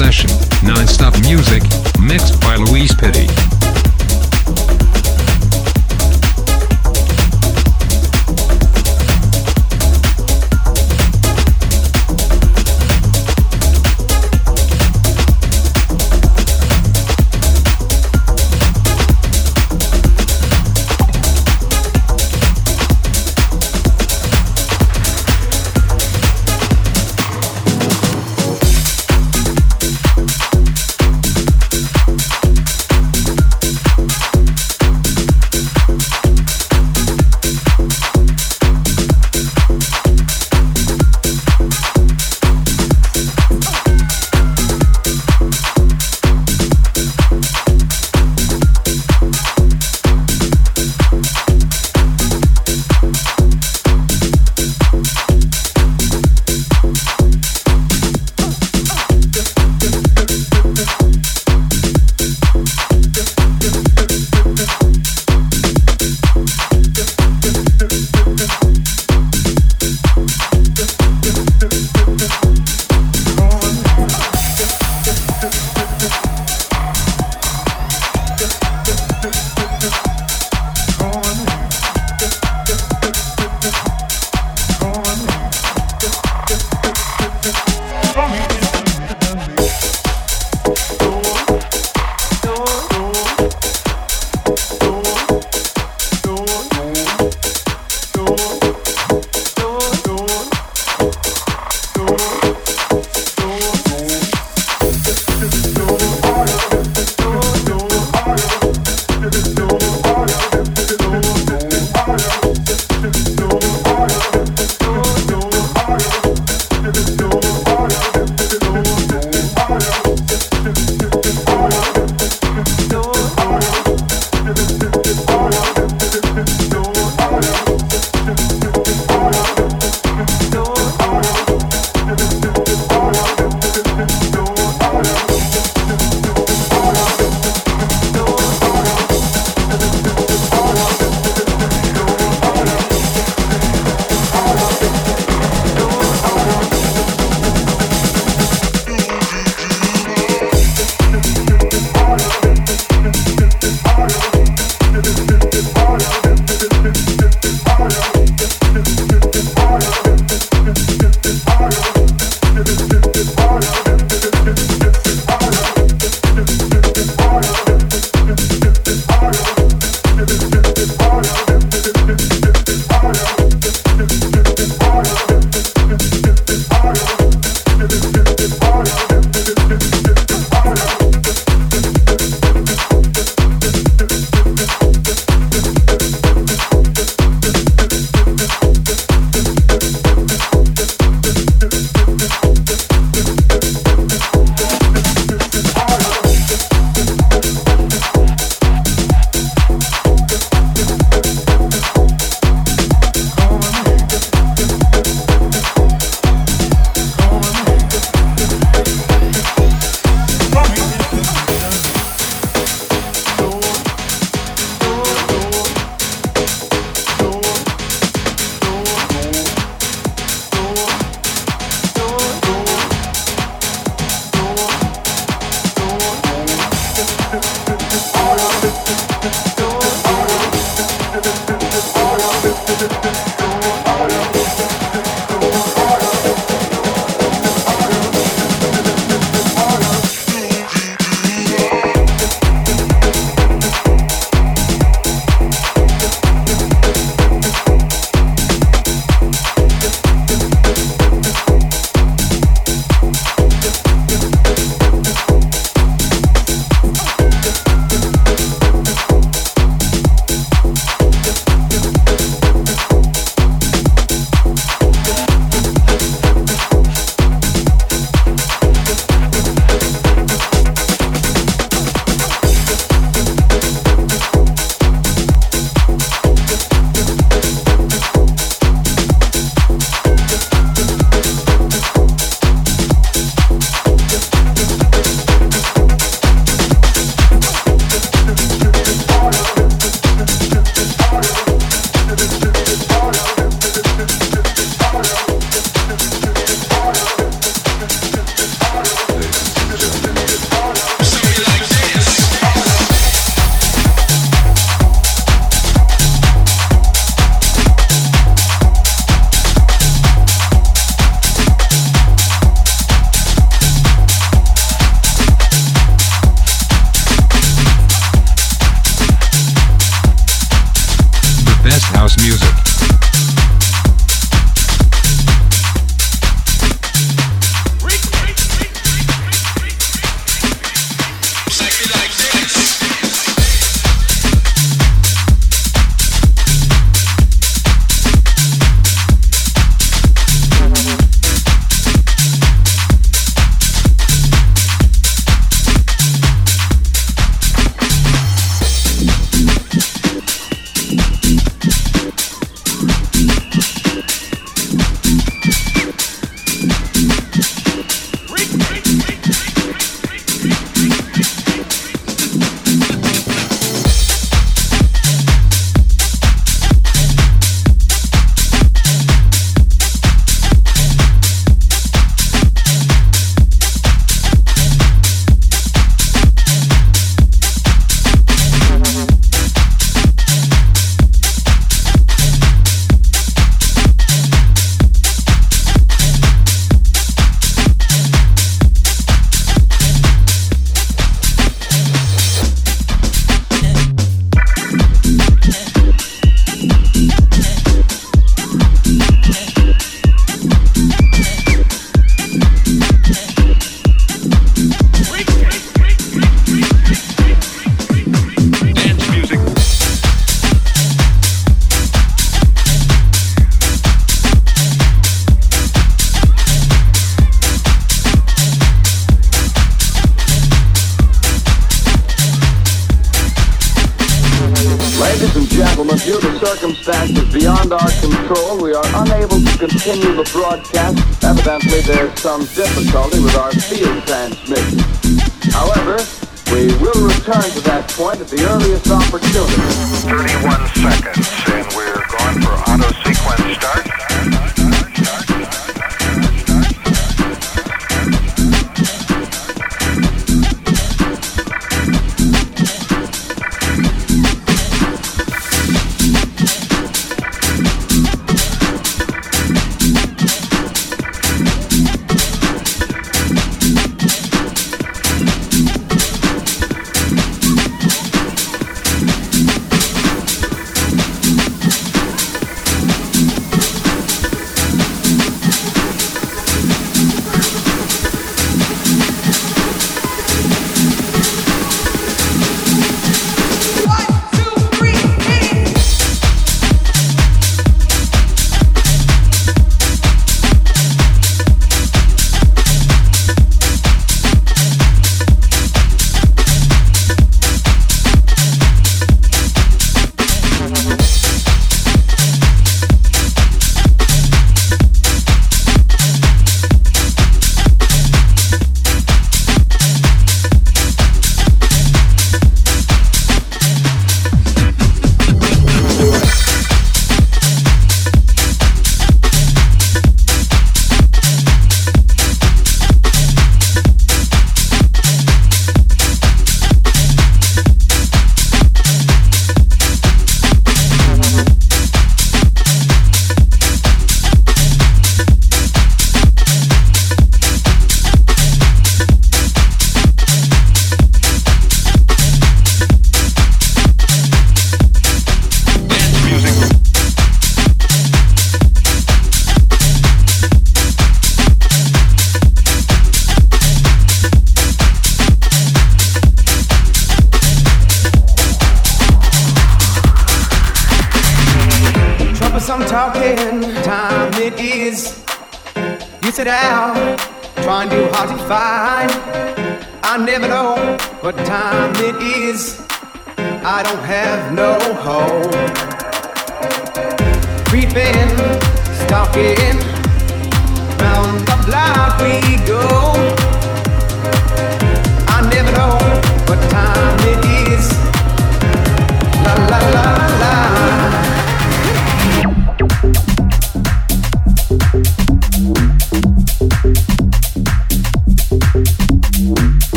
session, non-stop music, mixed by Luis Pitti.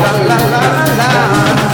La la la la.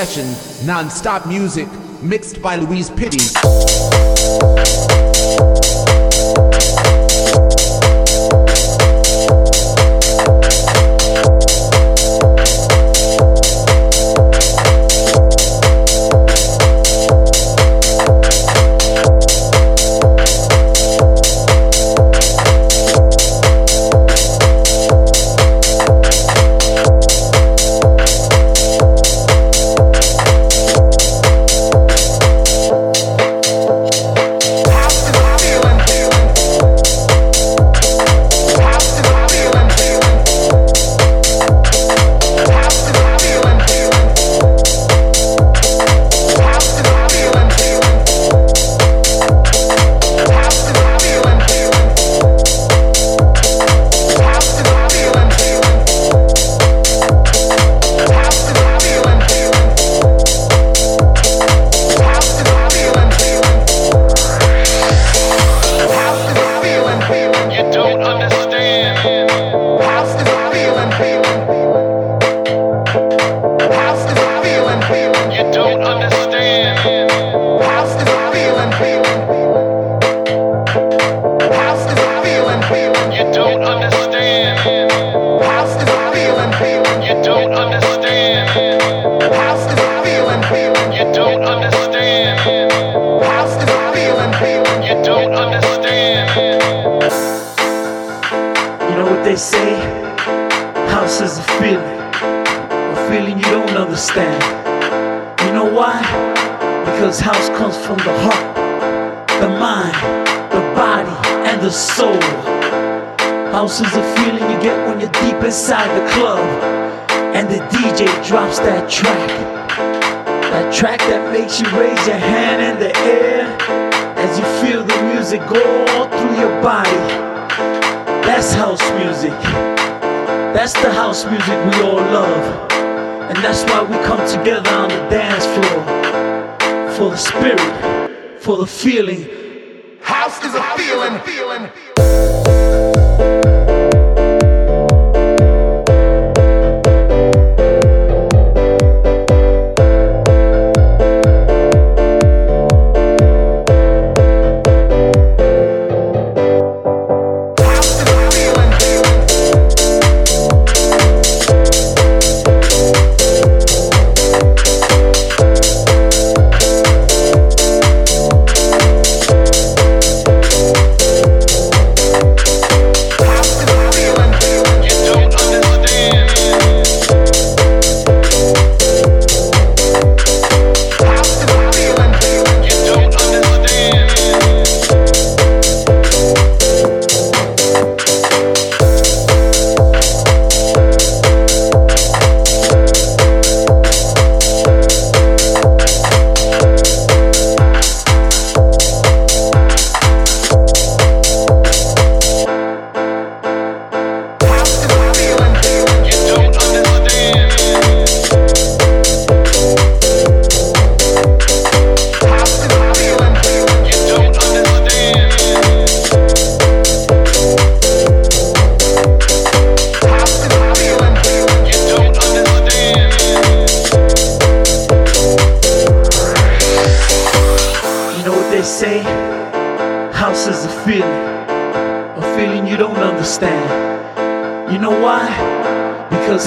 Session, non-stop music, mixed by Luis Pitti.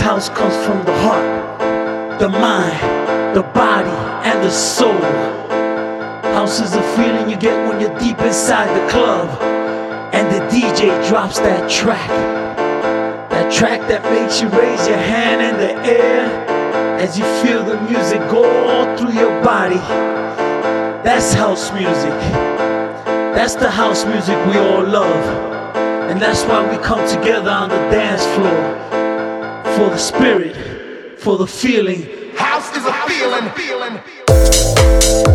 house comes from the heart, the mind, the body, and the soul. House is the feeling you get when you're deep inside the club, and the DJ drops that track. That track that makes you raise your hand in the air as you feel the music go all through your body. That's house music. That's the house music we all love. And that's why we come together on the dance floor for the spirit, for the feeling. House is a feeling, feeling.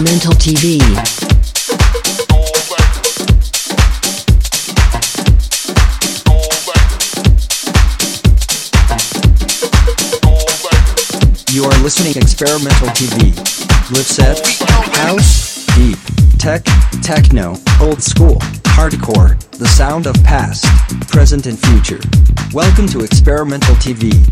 Experimental TV. You are listening Experimental TV. Live set, house, deep, tech, techno, old school, hardcore, the sound of past, present and future. Welcome to Experimental TV.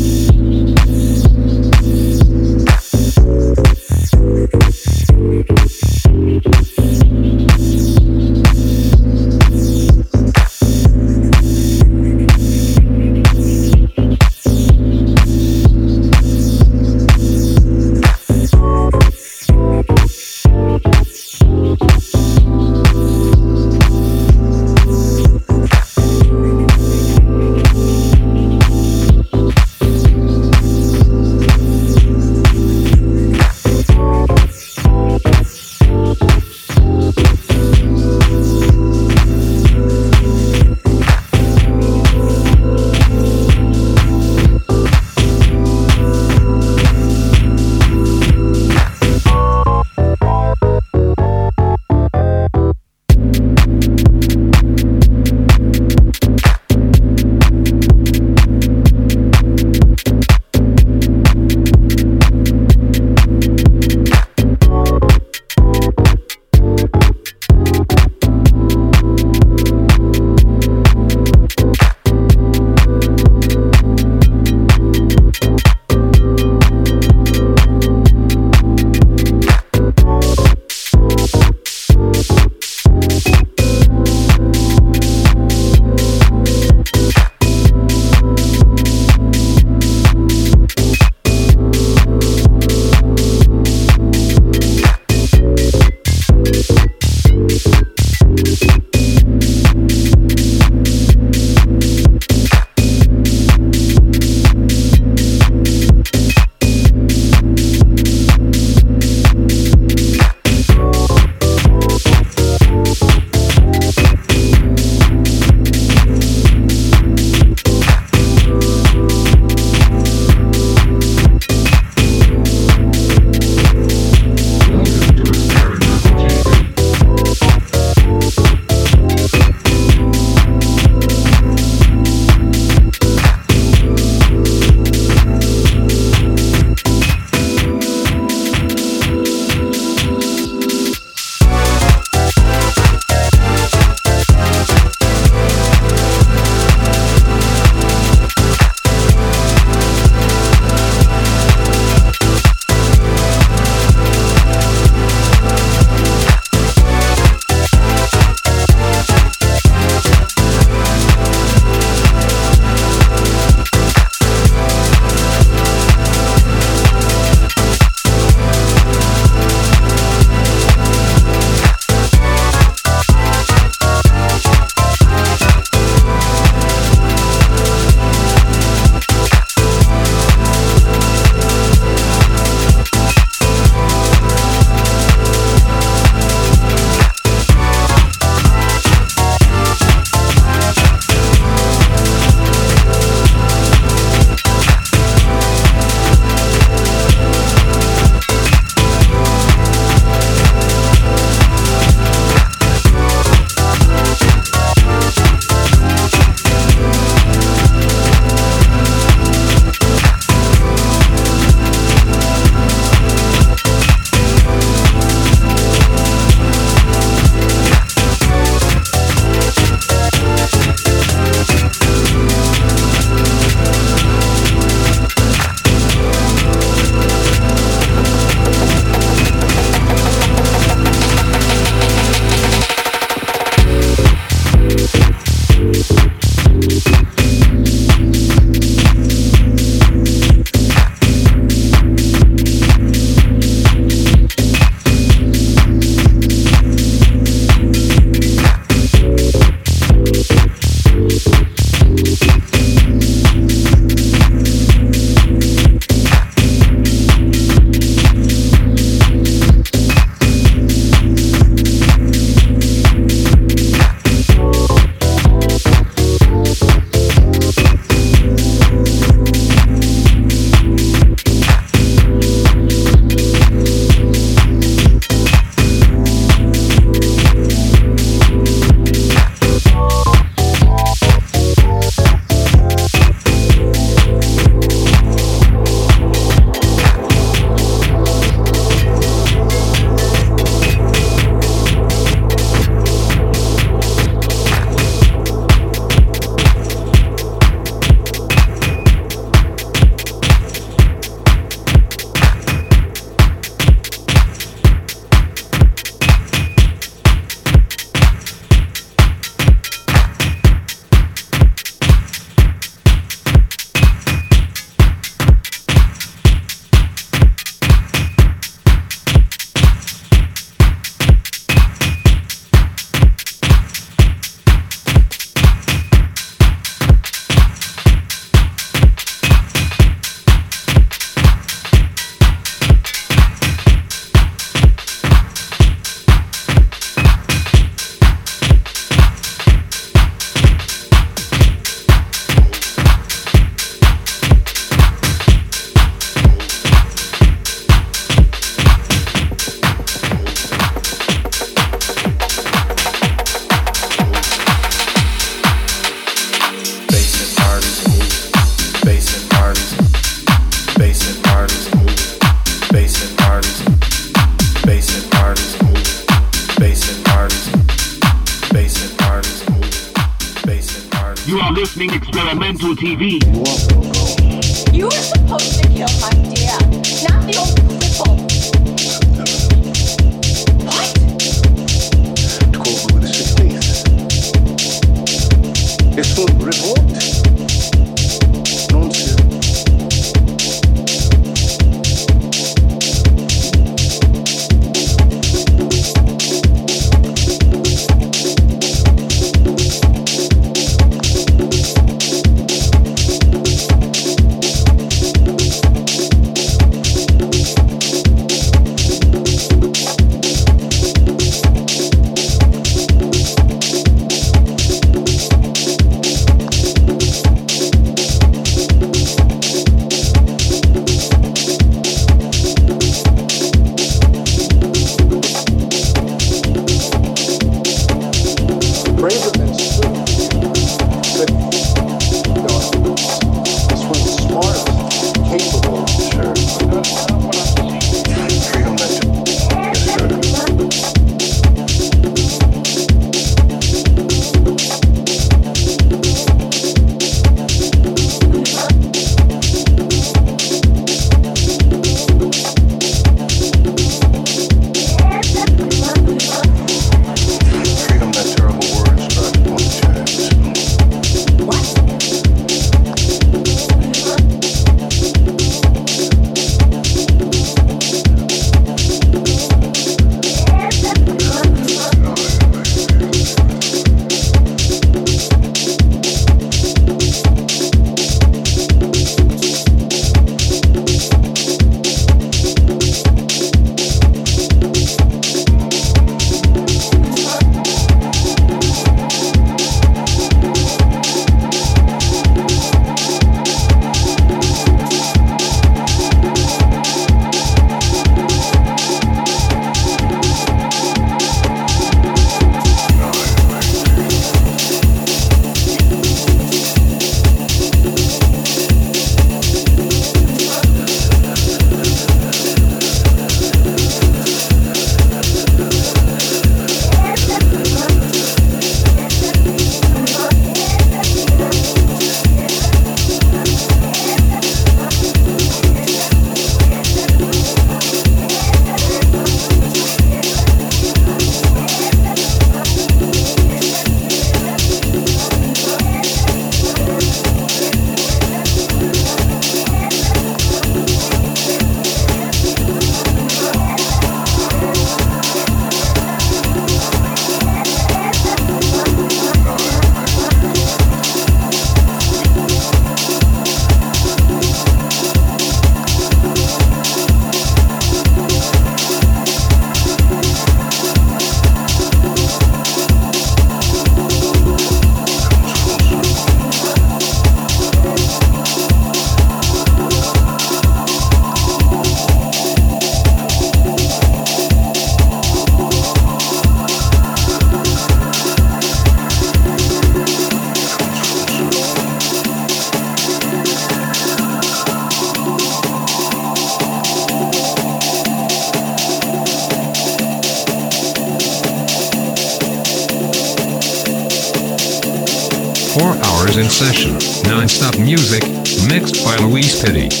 Session, non-stop music, mixed by Luis Pitti.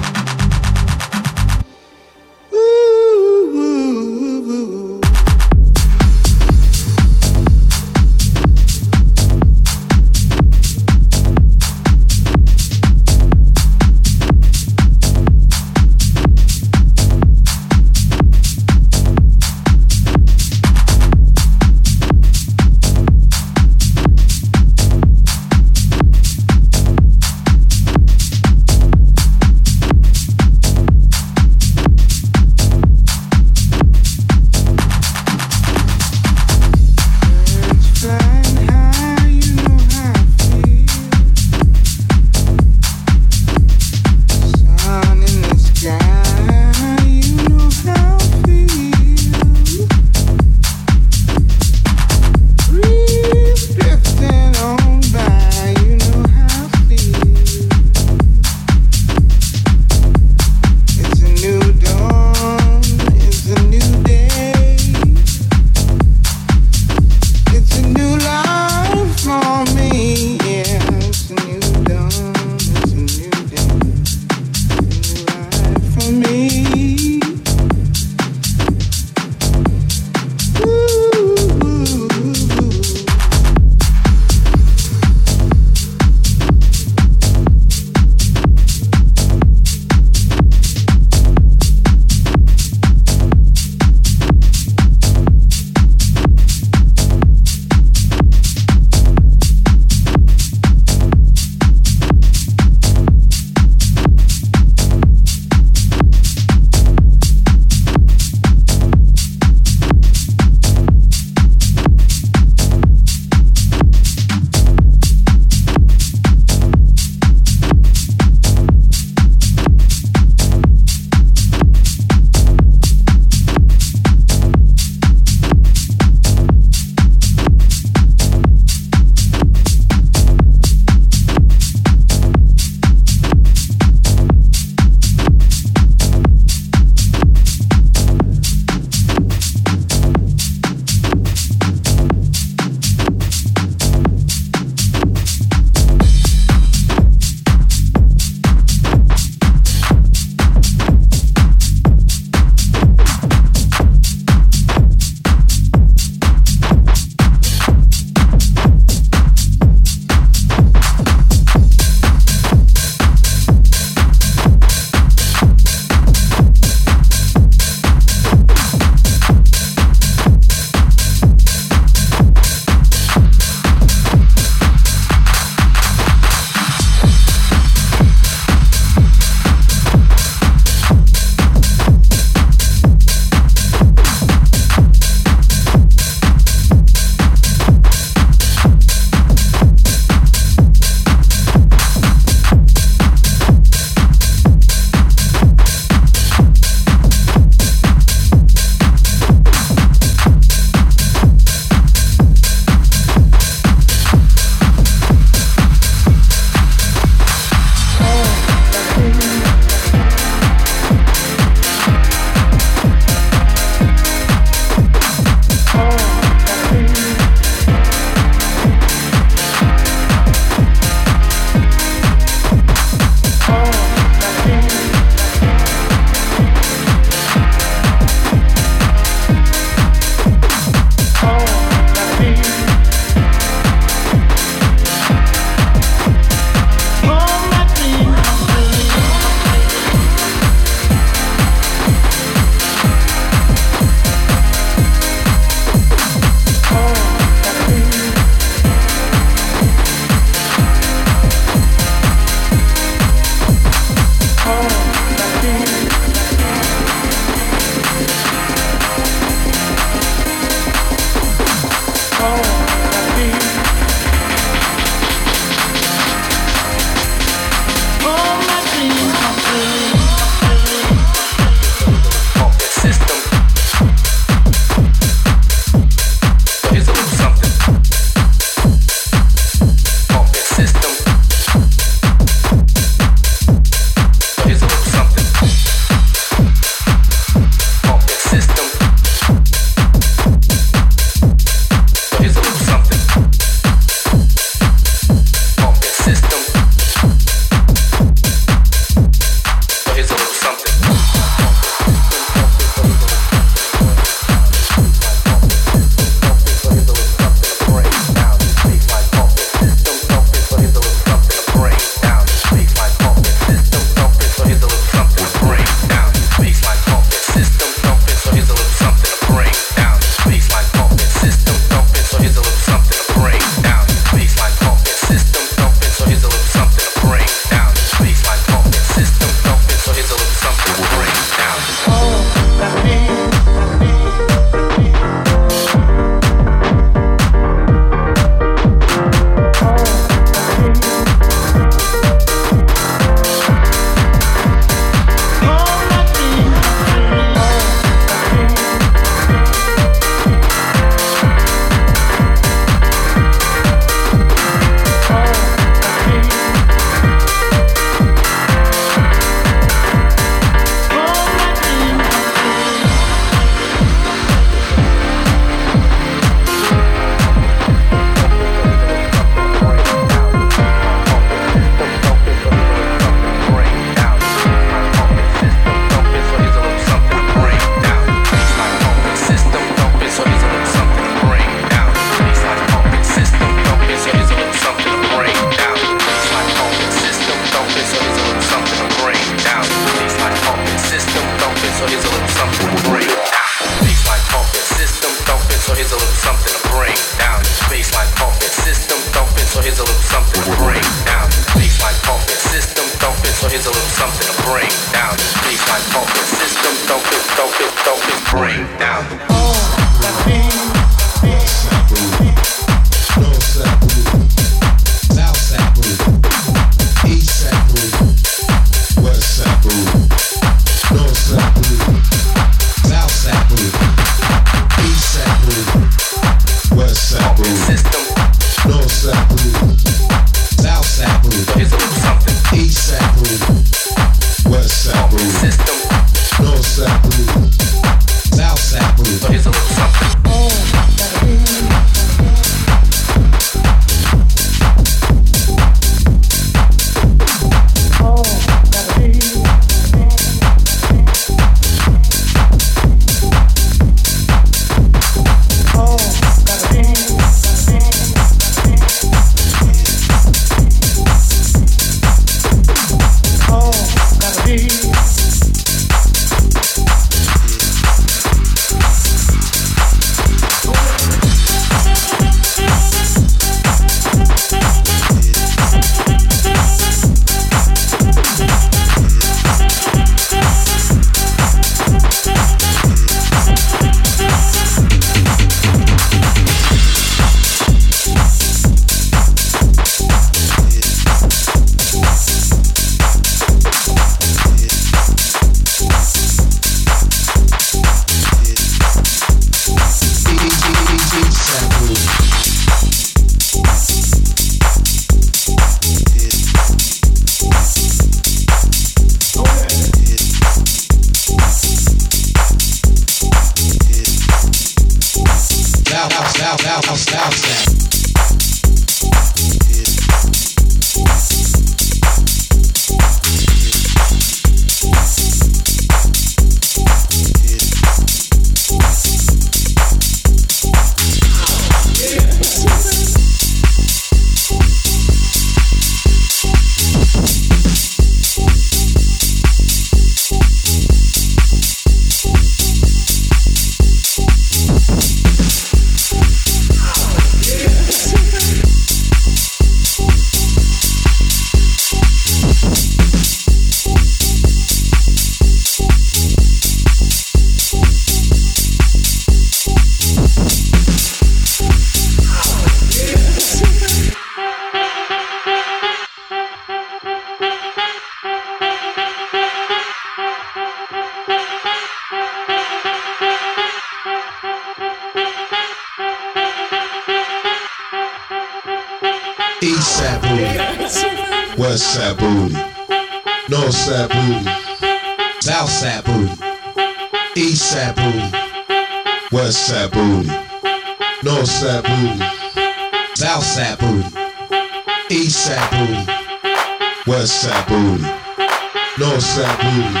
Booty,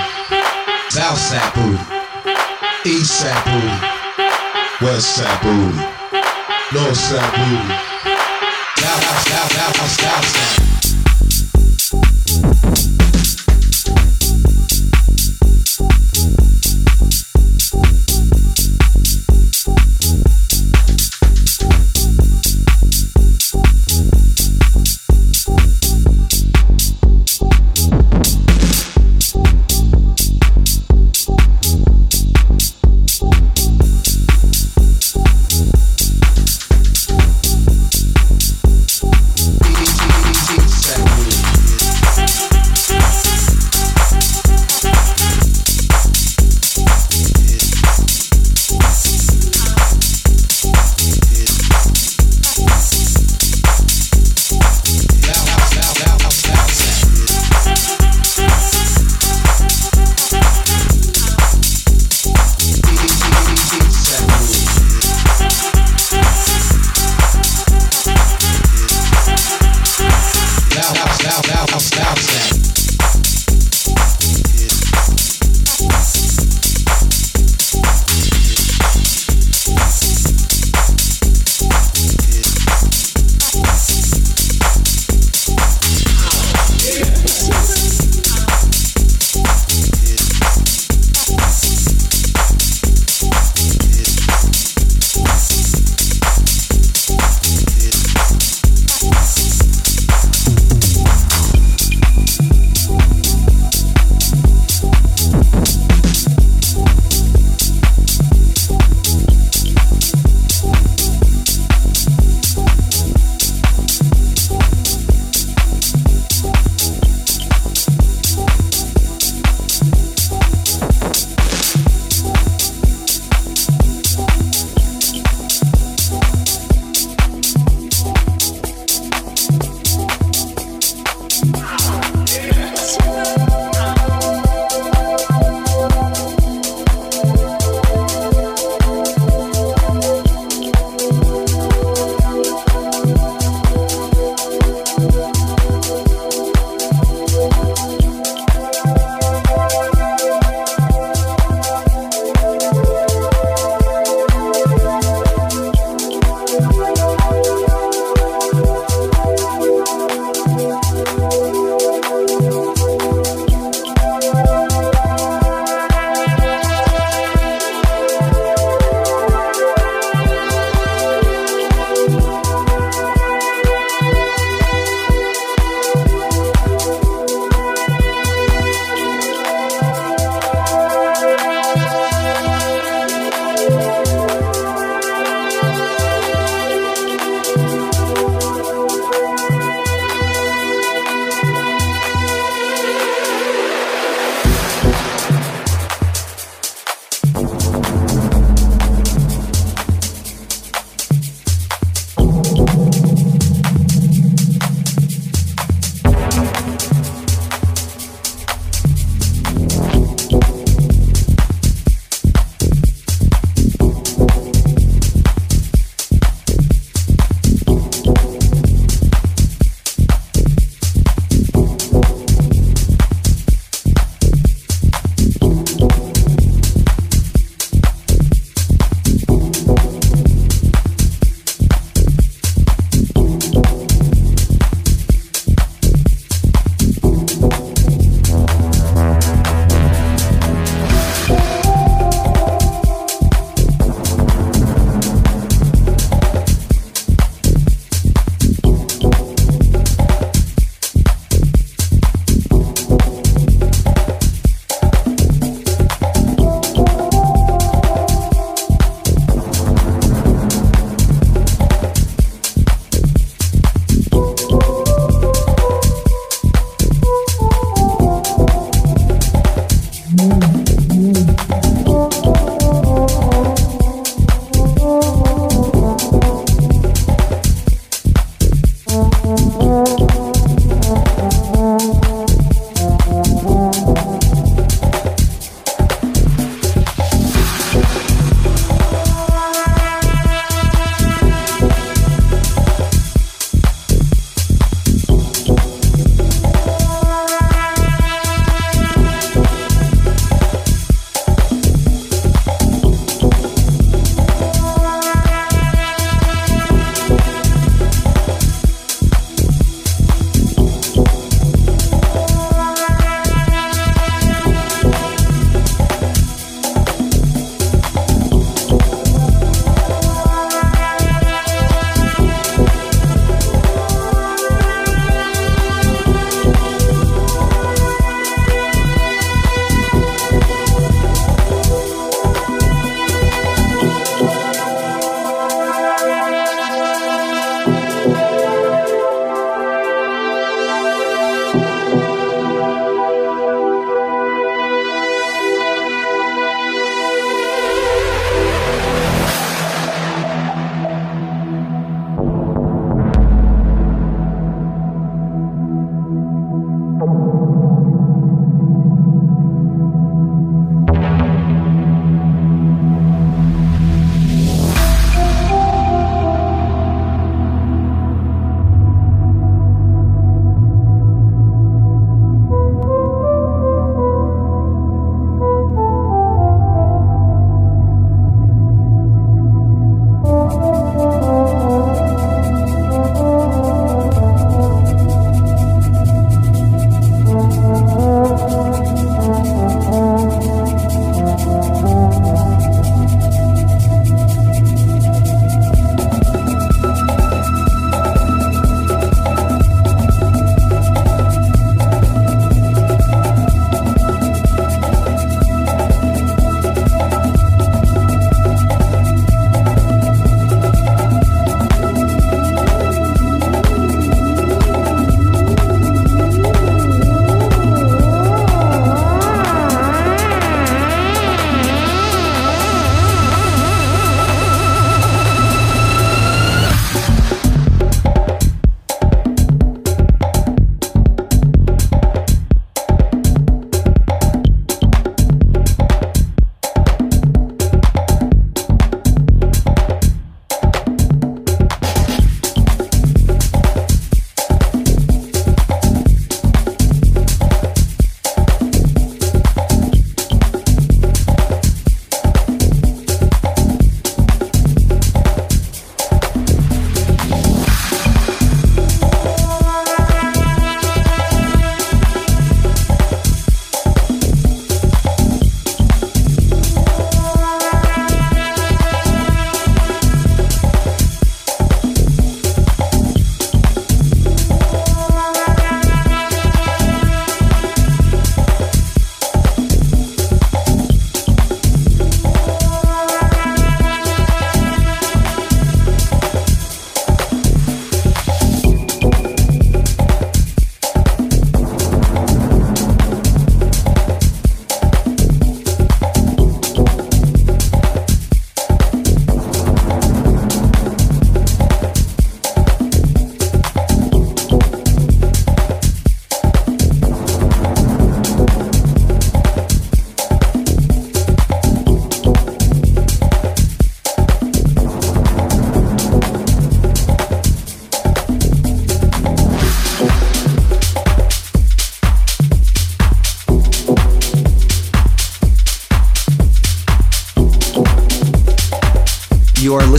South Side booty, East Side booty, West Side booty, North Side booty, South South South South South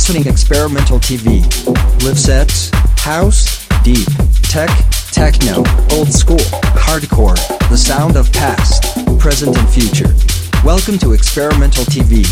listening Experimental TV. Live sets, house, deep, tech, techno, old school, hardcore, the sound of past, present and future. Welcome to Experimental TV.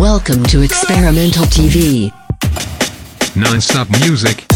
Welcome to Experimental TV. Non-stop music.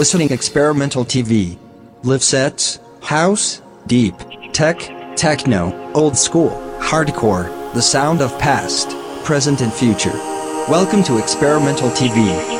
Listening Experimental TV. Live sets, house, deep, tech, techno, old school, hardcore, the sound of past, present and future. Welcome to Experimental TV.